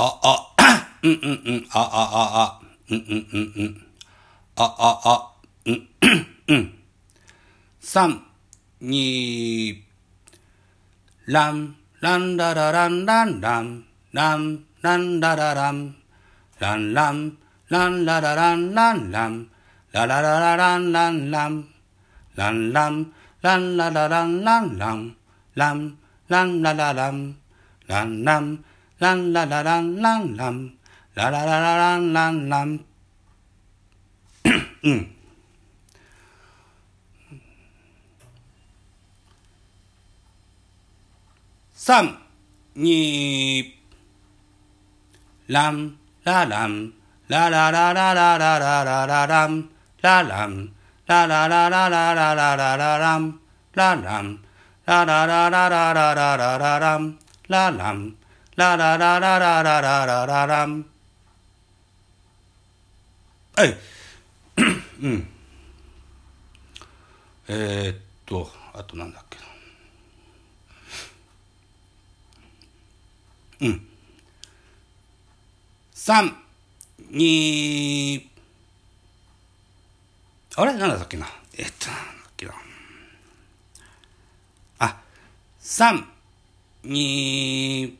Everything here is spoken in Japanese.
哦哦，嗯嗯嗯，啊啊啊啊，嗯嗯嗯嗯，啊啊啊，嗯嗯，三二，啷啷哒哒啷啷啷啷啷哒哒啷啷啷啷啦哒啷啷啷啦啦啦啦啷啷啷啷啷啷啦啦啷啷啷啷啷啷啦啦啷啷啷。lan la la lan lan lam la la la la lan lan lam Sam nhịp lam la lam la la la la la la la la la lam la lam la la la la la la la la la lam la lam la la la la la la la la la lam la lam ララララララララララン。はい。うん。えー、っと、あとなんだっけ。うん。3、2、あれなんだっけな。えっと、なんだっけな。あ、3、2、